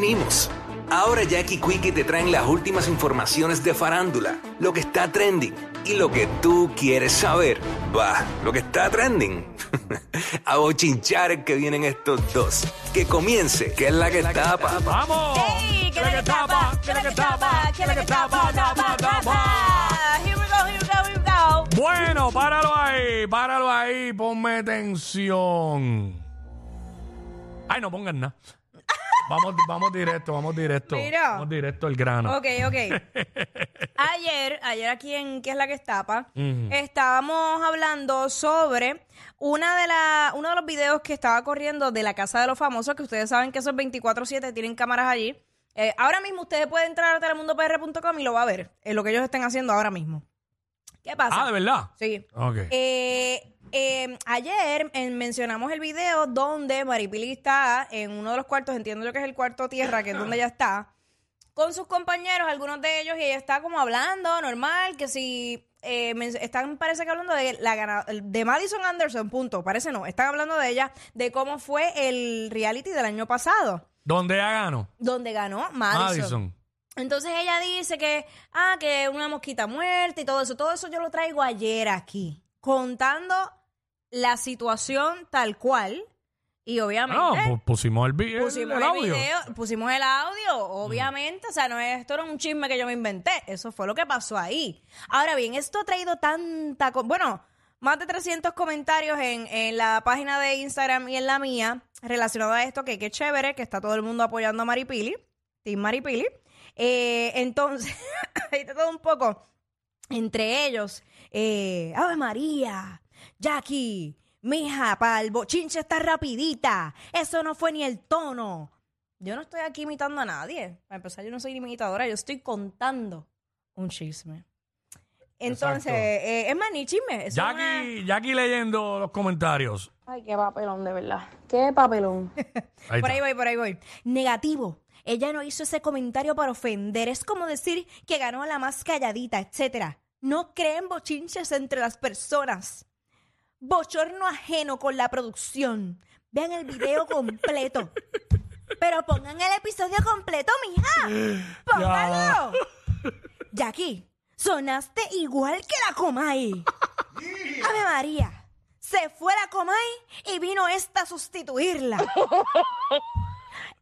vinimos. Ahora Jackie Quickie te traen las últimas informaciones de farándula, lo que está trending y lo que tú quieres saber. Va, lo que está trending. A bochinchar que vienen estos dos. Que comience, que es la que tapa. ¡Vamos! ¡Ey! ¿Qué es la que tapa? ¿Qué es la que tapa? ¿Qué es la que tapa? Tapa, tapa. Here we go, here we go, here we go. Bueno, páralo ahí, páralo ahí, ponme atención. Ay, no pongan nada. Vamos, vamos directo, vamos directo. Mira. Vamos directo al grano. Ok, ok. Ayer, ayer aquí en ¿Qué es la que tapa? Ujú. Estábamos hablando sobre una de la, uno de los videos que estaba corriendo de la Casa de los Famosos, que ustedes saben que esos 24-7 tienen cámaras allí. Eh, ahora mismo ustedes pueden entrar a telemundopr.com y lo va a ver, en lo que ellos estén haciendo ahora mismo. ¿Qué pasa? Ah, ¿de verdad? Sí. Ok. Eh, eh, ayer eh, mencionamos el video donde Maripili está en uno de los cuartos, entiendo yo que es el cuarto tierra, que es donde ella está, con sus compañeros, algunos de ellos, y ella está como hablando normal, que si eh, están, parece que hablando de la de Madison Anderson, punto, parece no, están hablando de ella, de cómo fue el reality del año pasado, ¿Dónde ya ganó? donde ganó Madison. Madison. Entonces ella dice que, ah, que una mosquita muerta y todo eso. Todo eso yo lo traigo ayer aquí, contando la situación tal cual. Y No, obviamente pu- pusimos el, vi- el- pusimos el el, audio. video, pusimos el audio, obviamente. O sea, no es, esto era un chisme que yo me inventé. Eso fue lo que pasó ahí. Ahora bien, esto ha traído tanta... co- Bueno, más de 300 comentarios en, en la página de Instagram y en la mía relacionado a esto, que qué chévere, que está todo el mundo apoyando a Maripili, Team Maripili. Eh, entonces, ahí está todo un poco entre ellos. Eh, Ave María, Jackie, mija, para el bochinche está rapidita. Eso no fue ni el tono. Yo no estoy aquí imitando a nadie. Para empezar, yo no soy imitadora, yo estoy contando un chisme. Entonces, eh, es más, ni chisme. es una- Jackie, Jackie leyendo los comentarios. Ay, qué papelón, de verdad. Qué papelón. Ahí por está. ahí voy, por ahí voy. Negativo. Ella no hizo ese comentario para ofender. Es como decir que ganó la más calladita, etcétera. No creen bochinches entre las personas. Bochorno ajeno con la producción. Vean el video completo. Pero pongan el episodio completo, mija. Pónganlo. Jackie, sonaste igual que la Comay. Ave María. Se fue la Comay y vino esta a sustituirla.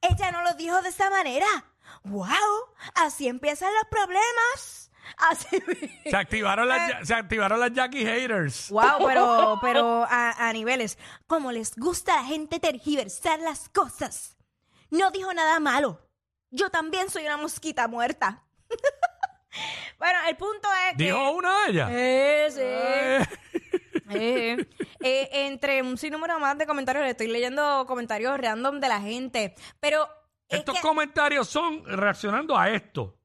Ella no lo dijo de esa manera. ¡Wow! Así empiezan los problemas. Así. Se activaron las, ja- se activaron las Jackie haters. Wow, pero, pero a, a niveles. Como les gusta a la gente tergiversar las cosas. No dijo nada malo. Yo también soy una mosquita muerta. bueno, el punto es que. ¿Dijo una de ellas? Eh, sí. Eh, Eh, eh, entre un sinnúmero más de comentarios, le estoy leyendo comentarios random de la gente. Pero es Estos que- comentarios son reaccionando a esto.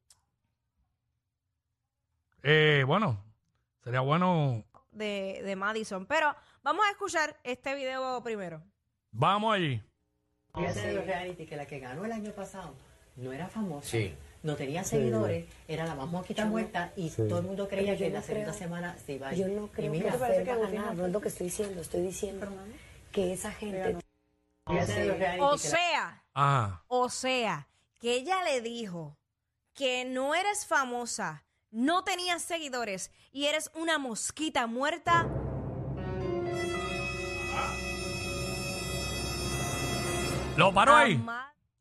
Eh, bueno, sería bueno. de, de Madison. Pero vamos a escuchar este video primero. Vamos allí. Fíjate de los reality que la que ganó el año pasado no era famosa, Sí. no tenía seguidores, era la más mosquita muerta y todo el mundo creía Pero yo que no la segunda creo- semana se iba a ir. Yo no Y creo mira, que se va a ganar, no es lo que estoy diciendo, estoy diciendo que esa gente los reality O que la- sea, Ajá. o sea, que ella le dijo que no eres famosa, no tenías seguidores y eres una mosquita muerta. ¿Lo paró a ahí?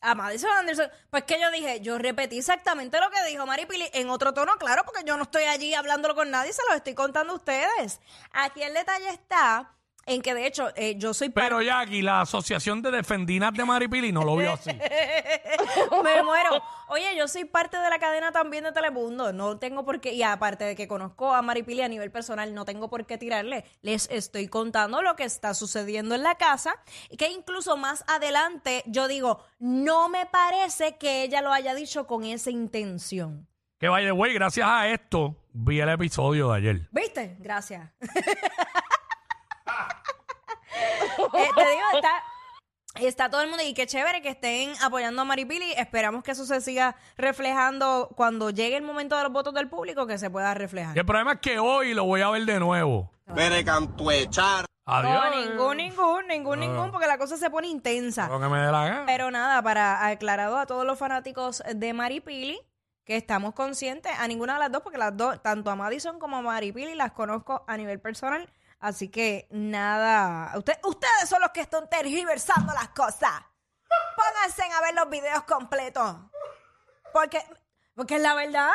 A Madison Anderson. Pues que yo dije, yo repetí exactamente lo que dijo Maripili en otro tono, claro, porque yo no estoy allí hablándolo con nadie, se lo estoy contando a ustedes. Aquí el detalle está en que, de hecho, eh, yo soy parte- Pero Jackie, la Asociación de Defendinas de Maripili no lo vio así. Me muero. Oye, yo soy parte de la cadena también de Telemundo. No tengo por qué, y aparte de que conozco a Maripili a nivel personal, no tengo por qué tirarle. Les estoy contando lo que está sucediendo en la casa. Y que incluso más adelante yo digo, no me parece que ella lo haya dicho con esa intención. Que vaya, güey, gracias a esto vi el episodio de ayer. ¿Viste? Gracias. Eh, te digo, está, Está todo el mundo y qué chévere que estén apoyando a Maripili. Esperamos que eso se siga reflejando cuando llegue el momento de los votos del público, que se pueda reflejar. Y el problema es que hoy lo voy a ver de nuevo. Bere cantuechar. Adiós. No, ningún, ningún, ningún, ningún, porque la cosa se pone intensa. Lo que me dé la gana. Pero nada, para aclarado a todos los fanáticos de Maripili, que estamos conscientes, a ninguna de las dos, porque las dos, tanto a Madison como a Maripili, las conozco a nivel personal. Así que nada, usted, ustedes son los que están tergiversando las cosas. Pónganse a ver los videos completos. Porque, porque es la verdad.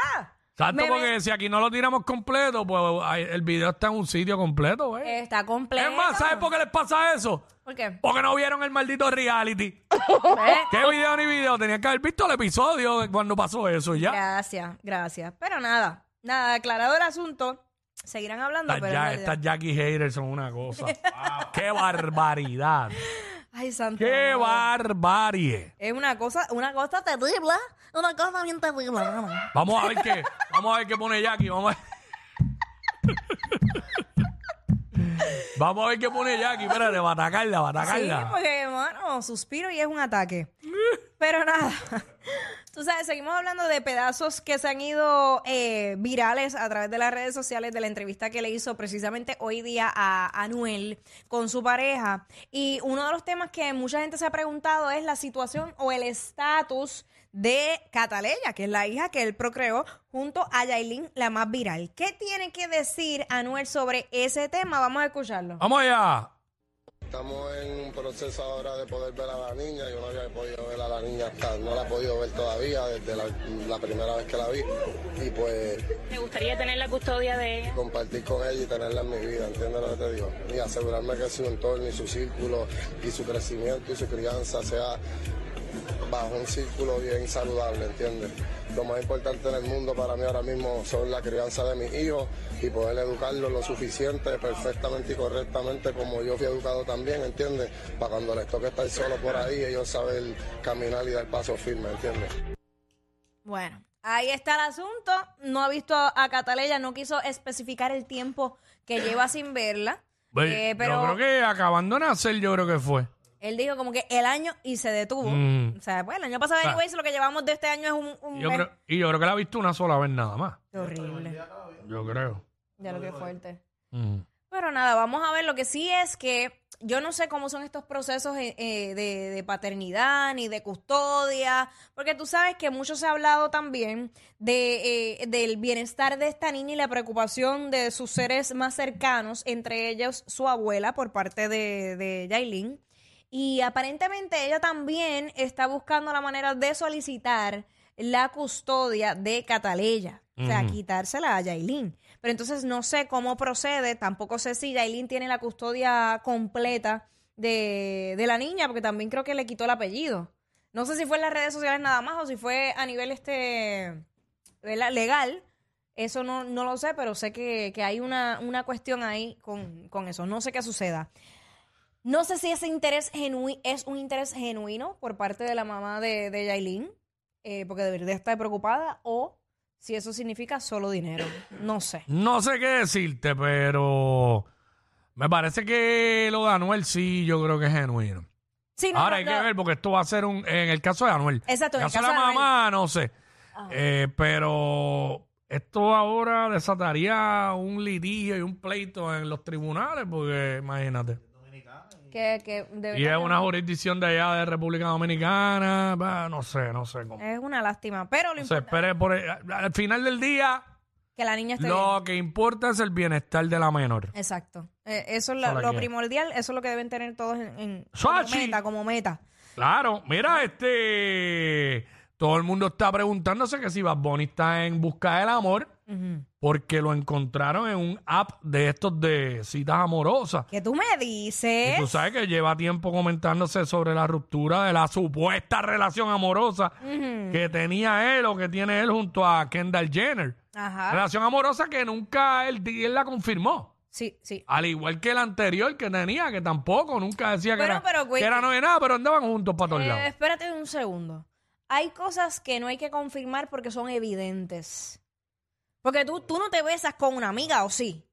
Exacto, Me- porque si aquí no lo tiramos completo, pues ay, el video está en un sitio completo, ¿eh? Está completo. Es más, ¿sabes por qué les pasa eso? ¿Por qué? Porque no vieron el maldito reality. ¿Ves? ¿Qué video ni video? Tenían que haber visto el episodio de cuando pasó eso y ya. Gracias, gracias. Pero nada, nada, aclarado el asunto. Seguirán hablando, Estas, pero. ya, estas Jackie haters son una cosa. ¡Qué barbaridad! Ay, santo. ¡Qué amor. barbarie! Es una cosa, una cosa terrible. Una cosa bien terrible. mamá. Vamos a ver qué, vamos a ver qué pone Jackie. Vamos a Vamos a ver qué pone Jackie. Espérate, va a atacarla, va a Sí, atacarla. porque, hermano, suspiro y es un ataque. Pero nada. Tú sabes, seguimos hablando de pedazos que se han ido eh, virales a través de las redes sociales de la entrevista que le hizo precisamente hoy día a Anuel con su pareja. Y uno de los temas que mucha gente se ha preguntado es la situación o el estatus de Cataleya, que es la hija que él procreó junto a Yailin, la más viral. ¿Qué tiene que decir Anuel sobre ese tema? Vamos a escucharlo. Vamos allá. Estamos en un proceso ahora de poder ver a la niña. Yo no había podido ver a la niña hasta, no la he podido ver todavía desde la, la primera vez que la vi. Y pues ¿Te gustaría tener la custodia de ella? compartir con ella y tenerla en mi vida, ¿entiendes lo que te digo? Y asegurarme que su entorno y su círculo y su crecimiento y su crianza sea bajo un círculo bien saludable, ¿entiendes? Lo más importante en el mundo para mí ahora mismo son la crianza de mis hijos y poder educarlos lo suficiente, perfectamente y correctamente como yo fui educado también, ¿entiendes? Para cuando les toque estar solo por ahí, ellos saben caminar y dar paso firme, ¿entiendes? Bueno, ahí está el asunto. No ha visto a Cataleya, no quiso especificar el tiempo que lleva sin verla. Eh, Yo pero creo que acabando de nacer, yo creo que fue. Él dijo como que el año y se detuvo. Mm. O sea, pues el año pasado, sea, anyways, lo que llevamos de este año es un, un Yo mes. creo, y yo creo que la ha visto una sola vez nada más. Qué horrible. Yo creo. Ya lo que fuerte. Mm. Pero nada, vamos a ver. Lo que sí es que yo no sé cómo son estos procesos eh, eh, de, de paternidad ni de custodia, porque tú sabes que mucho se ha hablado también de, eh, del bienestar de esta niña y la preocupación de sus seres más cercanos, entre ellos su abuela por parte de, de Yailin. Y aparentemente ella también está buscando la manera de solicitar la custodia de Cataleya. O sea, quitársela a Yailin. Pero entonces no sé cómo procede, tampoco sé si Yailin tiene la custodia completa de, de la niña, porque también creo que le quitó el apellido. No sé si fue en las redes sociales nada más o si fue a nivel este ¿verdad? legal. Eso no, no lo sé, pero sé que, que hay una, una cuestión ahí con, con eso. No sé qué suceda. No sé si ese interés genui- es un interés genuino por parte de la mamá de, de Yailin, eh, porque debería estar preocupada, o si eso significa solo dinero. No sé. No sé qué decirte, pero me parece que lo de Anuel sí, yo creo que es genuino. Sí, no, Ahora no, hay no. que ver, porque esto va a ser un. En el caso de Anuel. Exacto, en el caso de la Anuel. mamá, no sé. Eh, pero esto ahora desataría un litigio y un pleito en los tribunales, porque imagínate. Que, que de Y es verdad una jurisdicción de allá de República Dominicana. bah, no sé, no sé cómo. es una lástima. Pero lo sé, importante espere por al final del día, que la niña esté bien. lo que importa es el bienestar de la menor. Exacto. Eh, eso es la- Eso es la lo primordial, eso es lo que deben tener todos en, en- como Sachi. meta, como meta. Claro, mira, este. Todo el mundo está preguntándose que si Bad Bunny está en busca del amor, porque lo encontraron en un app de estos de citas amorosas. ¿Qué tú me Y dices? tú sabes que lleva tiempo comentándose sobre la ruptura de la supuesta relación amorosa que tenía él o que tiene él junto a Kendall Jenner. Ajá. Relación amorosa que nunca él, él la confirmó. Sí, sí. Al igual que el anterior que tenía, que tampoco, nunca decía que Bueno, era, pero, güey, que era no de nada, pero andaban juntos para todos Eh, lados. espérate un segundo. Hay cosas que no hay que confirmar porque son evidentes. Porque tú, tú no te besas con una amiga, ¿o sí?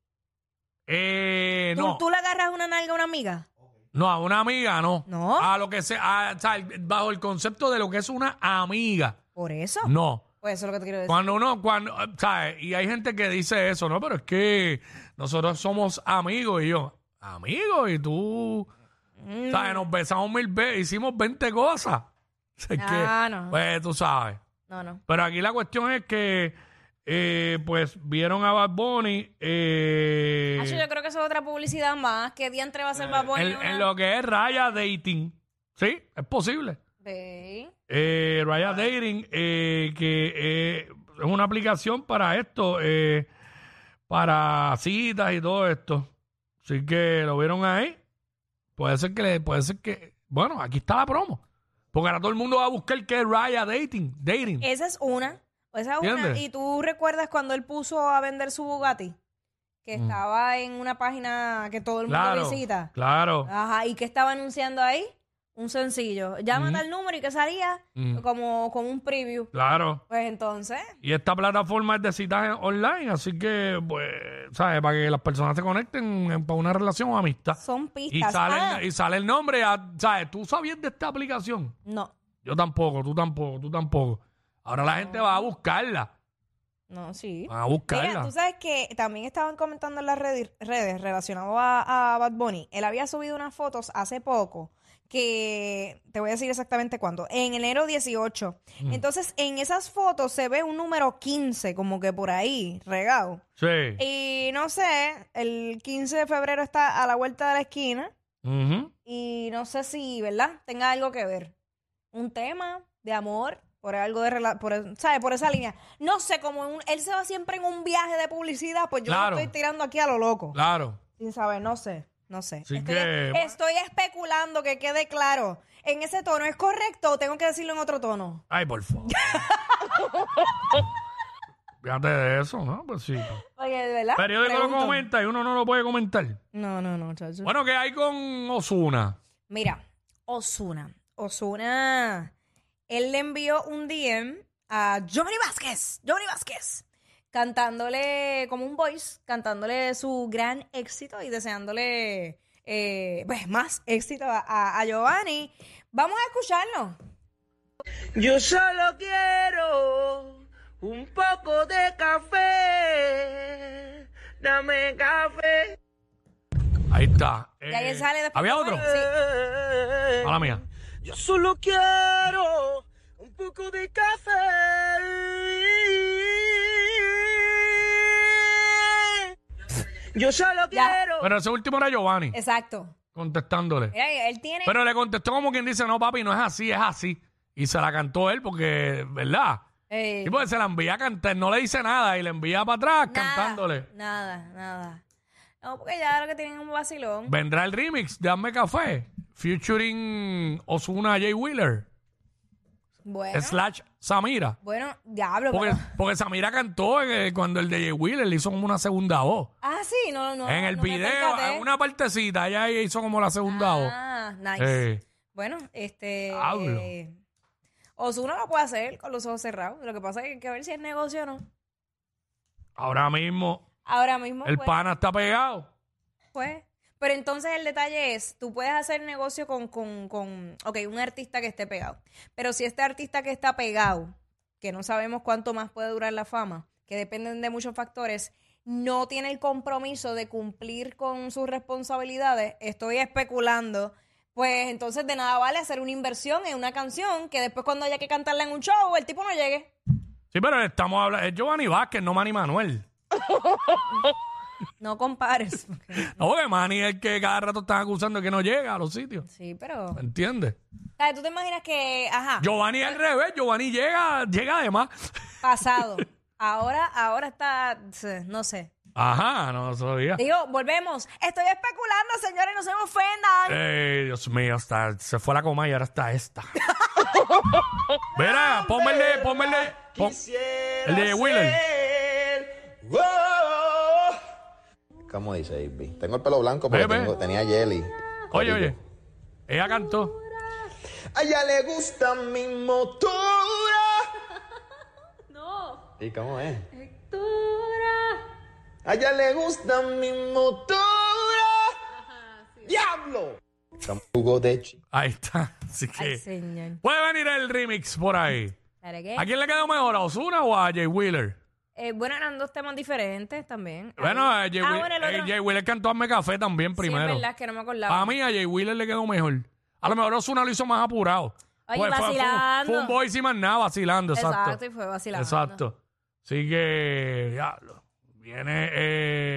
Eh, ¿Tú, no. tú le agarras una nalga a una amiga? No, a una amiga no. No. A lo que sea, a- o sea, bajo el concepto de lo que es una amiga. Por eso. No. Pues eso es lo que te quiero decir. Cuando uno, cuando, ¿sabes? Y hay gente que dice eso, ¿no? Pero es que nosotros somos amigos y yo, amigos, y tú, Mm. ¿sabes? Nos besamos mil veces, hicimos 20 cosas. Es que, Ah, no. Pues tú sabes. No, no. Pero aquí la cuestión es que, eh, pues, vieron a Bad Bunny eh, Hacho, yo creo que eso es otra publicidad más. ¿Qué diantre va a ser Bad Bunny en, lo que es Raya Dating. Sí, es posible. Eh, Raya Dating, eh, que eh, es una aplicación para esto, eh, para citas y todo esto. Así que lo vieron ahí. Puede ser que, le- puede ser que, bueno, aquí está la promo. Porque ahora todo el mundo va a buscar que es Raya Dating. Dating. Esa es una. Esa es una. ¿Entiendes? Y tú recuerdas cuando él puso a vender su Bugatti, que estaba en una página que todo el mundo Mm. claro, visita. claro. Ajá. ¿Y qué estaba anunciando ahí? Un sencillo. Llámate al número y que salía como, como un preview. Claro. Pues entonces, Y esta plataforma es de citas online, así que, pues, ¿sabes? Para que las personas se conecten en- para una relación o amistad. son Y pistas. sale, Ah, y sale el nombre, ah, ¿sabes? ¿Tú sabías de esta aplicación? no, Yo tampoco, tú tampoco, tú tampoco. Ahora la gente va a buscarla. no, sí. Van a buscarla. Mira, tú sabes que también estaban comentando en las redes, redes relacionado a, a Bad Bunny. Él había subido unas fotos hace poco que te voy a decir exactamente cuándo. En enero 18. Mm. Entonces, en esas fotos se ve un número 15, como que por ahí, regado. Sí. Y no sé, el 15 de febrero está a la vuelta de la esquina. Y no sé si, ¿verdad? Tenga algo que ver. Un tema de amor, por algo de rela- por, ¿sabes? Por esa línea. No sé, como un- él se va siempre en un viaje de publicidad, pues yo lo estoy tirando aquí a lo loco. Claro. Sin saber, no sé, no sé. Así estoy, que- estoy especulando que quede claro. ¿En ese tono es correcto o tengo que decirlo en otro tono? Ay, por favor. Fíjate de eso, ¿no? Pues sí. Porque, ¿verdad? Periódico lo comenta y uno no lo puede comentar. No, no, no, chacho. Bueno, ¿qué hay con Osuna? Mira, Osuna. Osuna, él le envió un DM a Giovanni Vázquez, Giovanni Vázquez, cantándole como un voice, cantándole su gran éxito y deseándole eh, pues más éxito a, a- a Giovanni. Vamos a escucharlo. Yo solo quiero un poco de café. Dame café. Ahí está. Y ahí Eh, sale después ¿Había otro? Sí. Mala mía. Yo solo quiero un poco de café. Yo solo Ya. quiero. Pero ese último era Giovanni, Exacto. contestándole. Mira, él tiene... Pero le contestó como quien dice, no, papi, no es así, es así. Y se la cantó él porque, ¿verdad? eh, Y pues se la envía a cantar, no le dice nada y le envía para atrás nada, cantándole. Nada, nada. No, porque ya lo que tienen es un vacilón. Vendrá el remix de Hazme Café, featuring Osuna J. Wheeler, Bueno, slash Samira. bueno, diablo. Porque, pero- porque Samira cantó eh, cuando el de J. Wheeler le hizo como una segunda voz. Ah, sí, no, no. en el no me video, percaté. en una partecita, ella hizo como la segunda voz. Ah, nice. Eh, Bueno, este. Diablo. Eh, Ozuna lo puede hacer con los ojos cerrados. Lo que pasa es que hay que ver si es negocio o no. ahora mismo Ahora mismo, el pues, pana está pegado. pues. Pero entonces el detalle es, tú puedes hacer negocio con, con, con, ok, un artista que esté pegado. Pero si este artista que está pegado, que no sabemos cuánto más puede durar la fama, que dependen de muchos factores, no tiene el compromiso de cumplir con sus responsabilidades, estoy especulando, pues entonces de nada vale hacer una inversión en una canción que después cuando haya que cantarla en un show, el tipo no llegue. Sí, pero estamos hablando, es Giovanni Vázquez, no Manny Manuel. No compares. No, porque Manny es el que cada rato están acusando de que no llega a los sitios. Sí, pero... ¿Me entiendes? ¿sabes? ¿Tú te imaginas que, ajá, Giovanni es al revés, Giovanni llega, llega además. pasado? Ahora, ahora está, no sé. Ajá, no sabía. Digo, volvemos. Estoy especulando, señores, no se me ofendan. Ey, Dios mío, está, se fue la coma y ahora está esta. Verá, ponme el de, ponme el de, pon- el de Wheeler. ¿Cómo dice, Baby? Tengo el pelo blanco ve. tengo- tenía jelly. Oye, oye, ella cantó. A ella le gusta mi motora. ¿Y cómo es? A ella le gusta mi motora. ¡Diablo! Ahí está. Así Ay, que señor. puede venir el remix por ahí. ¿Para qué? ¿A quién le quedó mejor? ¿A Osuna o a Jay Wheeler? Eh, bueno, eran dos temas diferentes también. Bueno, Ah, a Jay, ah, bueno, el eh, otro- Jay Wheeler cantó Hazme Café también Sí, primero. es verdad que no me acordaba. Para mí a Jay Wheeler le quedó mejor. A lo mejor Osuna lo hizo más apurado. Oye, Fue- fue- vacilando. Fue, un voice y más nada vacilando, exacto. Exacto, y fue vacilando. Exacto. Así que, diablo, viene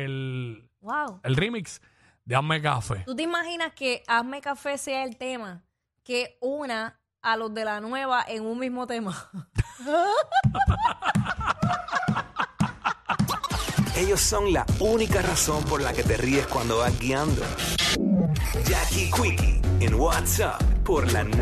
el, Wow. el remix de Hazme Café. ¿Tú te imaginas que Hazme Café sea el tema que una a los de la nueva en un mismo tema? Ellos son la única razón por la que te ríes cuando vas guiando. Jackie Quickie en WhatsApp por la